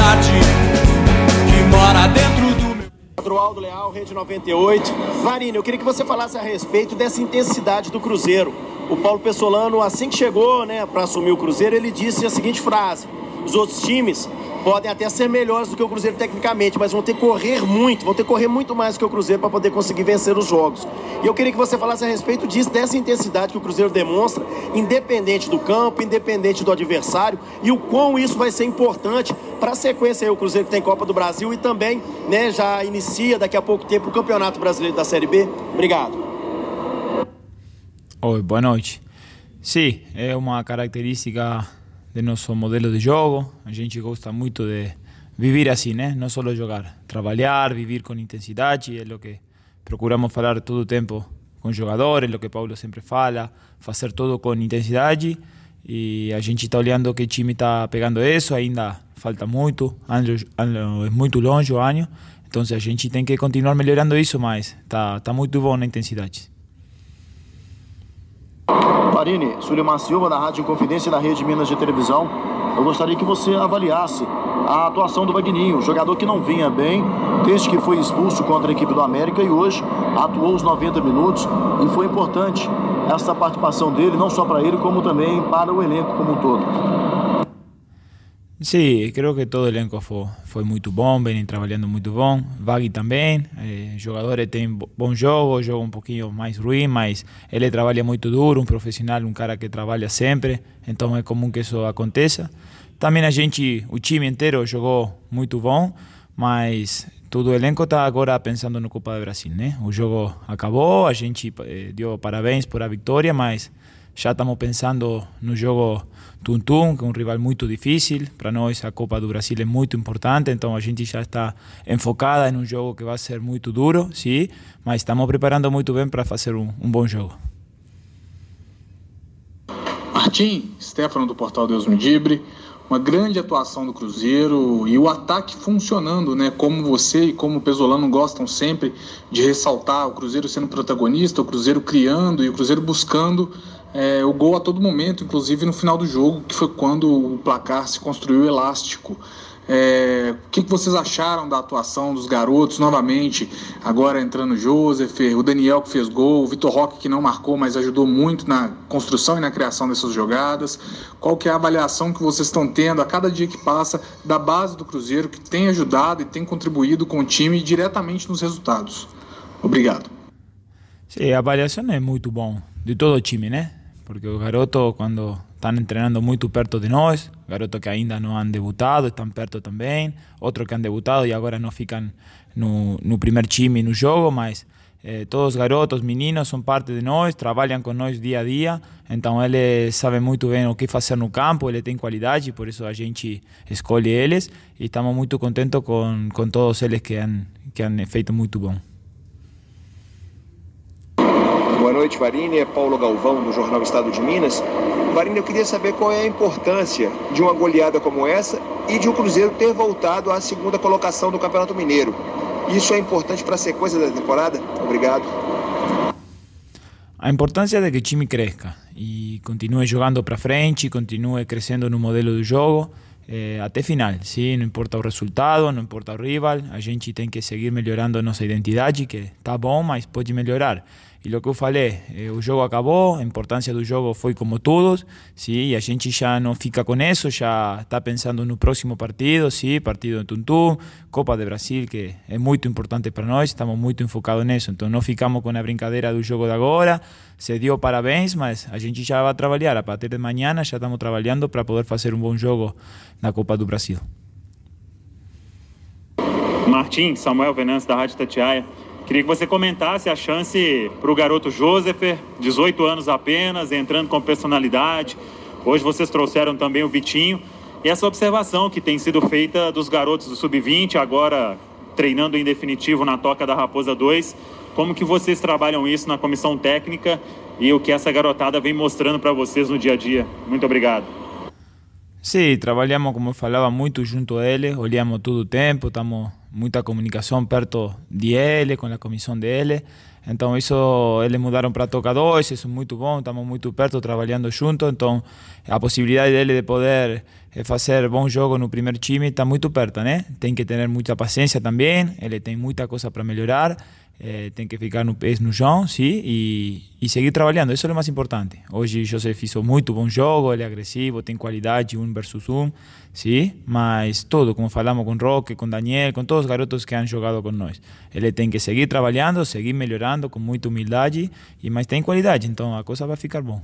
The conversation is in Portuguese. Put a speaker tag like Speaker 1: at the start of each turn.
Speaker 1: cidade que mora dentro do meu.
Speaker 2: Leal, Rede 98. Varini, eu queria que você falasse a respeito dessa intensidade do Cruzeiro. O Paulo Pessolano, assim que chegou né, para assumir o Cruzeiro, ele disse a seguinte frase: os outros times podem até ser melhores do que o Cruzeiro tecnicamente, mas vão ter que correr muito, vão ter que correr muito mais do que o Cruzeiro para poder conseguir vencer os jogos. E eu queria que você falasse a respeito disso, dessa intensidade que o Cruzeiro demonstra, independente do campo, independente do adversário, e o quão isso vai ser importante para a sequência aí, o Cruzeiro que tem Copa do Brasil e também né, já inicia daqui a pouco tempo o Campeonato Brasileiro da Série B. Obrigado.
Speaker 3: Oi, boa noite. Sim, é uma característica do nosso modelo de jogo. A gente gosta muito de viver assim, né? Não só jogar, trabalhar, viver com intensidade, é o que procuramos falar todo o tempo com os jogadores, é o que Paulo sempre fala, fazer tudo com intensidade. E a gente está olhando que o time está pegando isso, ainda falta muito, ano, é muito longe o ano, então a gente tem que continuar melhorando isso, mas está tá muito bom na intensidade.
Speaker 4: Farini, Suleiman Silva, da Rádio Inconfidência e da Rede Minas de Televisão. Eu gostaria que você avaliasse a atuação do Vagninho, jogador que não vinha bem desde que foi expulso contra a equipe do América e hoje atuou os 90 minutos e foi importante essa participação dele, não só para ele, como também para o elenco como um todo.
Speaker 3: Sí, creo que todo o elenco foi, foi muito bom, vem trabalhando muito bom. Vagui também, eh, jogadores têm bom jogo, jogo um pouquinho mais ruim, mas ele trabalha muito duro, um profissional, um cara que trabalha sempre, então é comum que isso aconteça. Também a gente, o time inteiro jogou muito bom, mas todo o elenco está agora pensando no Copa do Brasil, né? O jogo acabou, a gente eh, deu parabéns por a vitória, mas já estamos pensando no jogo Tuntum, que é um rival muito difícil. Para nós, a Copa do Brasil é muito importante, então a gente já está enfocada em um jogo que vai ser muito duro, sim, mas estamos preparando muito bem para fazer um, um bom jogo.
Speaker 5: Martim, Stefano do Portal Deus Medibre, uma grande atuação do Cruzeiro e o ataque funcionando, né? Como você e como o Pesolano gostam sempre de ressaltar o Cruzeiro sendo protagonista, o Cruzeiro criando e o Cruzeiro buscando é, o gol a todo momento, inclusive no final do jogo, que foi quando o placar se construiu elástico. É, o que, que, vocês acharam da atuação dos garotos novamente? Agora entrando o Joseph, o Daniel que fez gol, o Vitor Roque que não marcou, mas ajudou muito na construção e na criação dessas jogadas. Qual que é a avaliação que vocês estão tendo a cada dia que passa da base do Cruzeiro, que tem ajudado e tem contribuído com o time diretamente nos resultados? Obrigado.
Speaker 3: Sim, a avaliação é muito bom de todo o time, né? Porque os garotos, quando estão treinando muito perto de nós, garotos que ainda não han debutado, estão perto também, outros que han debutado e agora não ficam no, no primeiro time no jogo, mas eh, todos os garotos, meninos, são parte de nós, trabalham com nós dia a dia, então eles sabem muito bem o que fazer no campo, eles têm qualidade, por isso a gente escolhe eles e estamos muito contentes com, com todos eles que han, que han feito muito bom.
Speaker 6: Boa noite, Varini. É Paulo Galvão, do Jornal Estado de Minas. Varini, eu queria saber qual é a importância de uma goleada como essa e de o um Cruzeiro ter voltado à segunda colocação do Campeonato Mineiro. Isso é importante para a sequência da temporada? Obrigado.
Speaker 3: A importância de que o time cresça e continue jogando para frente, continue crescendo no modelo do jogo eh, até final. Sim, não importa o resultado, não importa o rival, a gente tem que seguir melhorando a nossa identidade, que está bom, mas pode melhorar. E o que eu falei, eh, o jogo acabou, a importância do jogo foi como todos, sim, a gente já não fica com isso, já está pensando no próximo partido, sim, partido de Tuntum, Copa de Brasil, que é muito importante para nós, estamos muito enfocados nisso, então não ficamos com a brincadeira do jogo de agora, se deu parabéns, mas a gente já vai trabalhar, a partir de amanhã já estamos trabalhando para poder fazer um bom jogo na Copa do Brasil.
Speaker 7: Martim, Samuel Venâncio da Rádio Tatiaia. Queria que você comentasse a chance para o garoto Joseph, 18 anos apenas, entrando com personalidade. Hoje vocês trouxeram também o Vitinho. E essa observação que tem sido feita dos garotos do Sub-20, agora treinando em definitivo na Toca da Raposa 2. Como que vocês trabalham isso na comissão técnica e o que essa garotada vem mostrando para vocês no dia a dia? Muito obrigado.
Speaker 3: Sim, trabalhamos, como eu falava, muito junto a ele, olhamos todo o tempo, estamos muita comunicação perto de ele, com a comissão dele. Então isso eles mudaram para toca dois, isso é muito bom, estamos muito perto trabalhando juntos, então a possibilidade dele de poder eh, fazer bom jogo no primeiro time está muito perto, né? Tem que ter muita paciência também, ele tem muita coisa para melhorar, eh, tem que ficar no pés no chão, sim, e, e seguir trabalhando, isso é o mais importante. Hoje José fez muito bom jogo, ele é agressivo, tem qualidade, um versus um, sim, mas tudo, como falamos com Roque, com Daniel, com todos os garotos que han jogado com nós. Ele tem que seguir trabalhando, seguir melhorando com muita humildade, e mas tem qualidade, então a coisa vai ficar bom.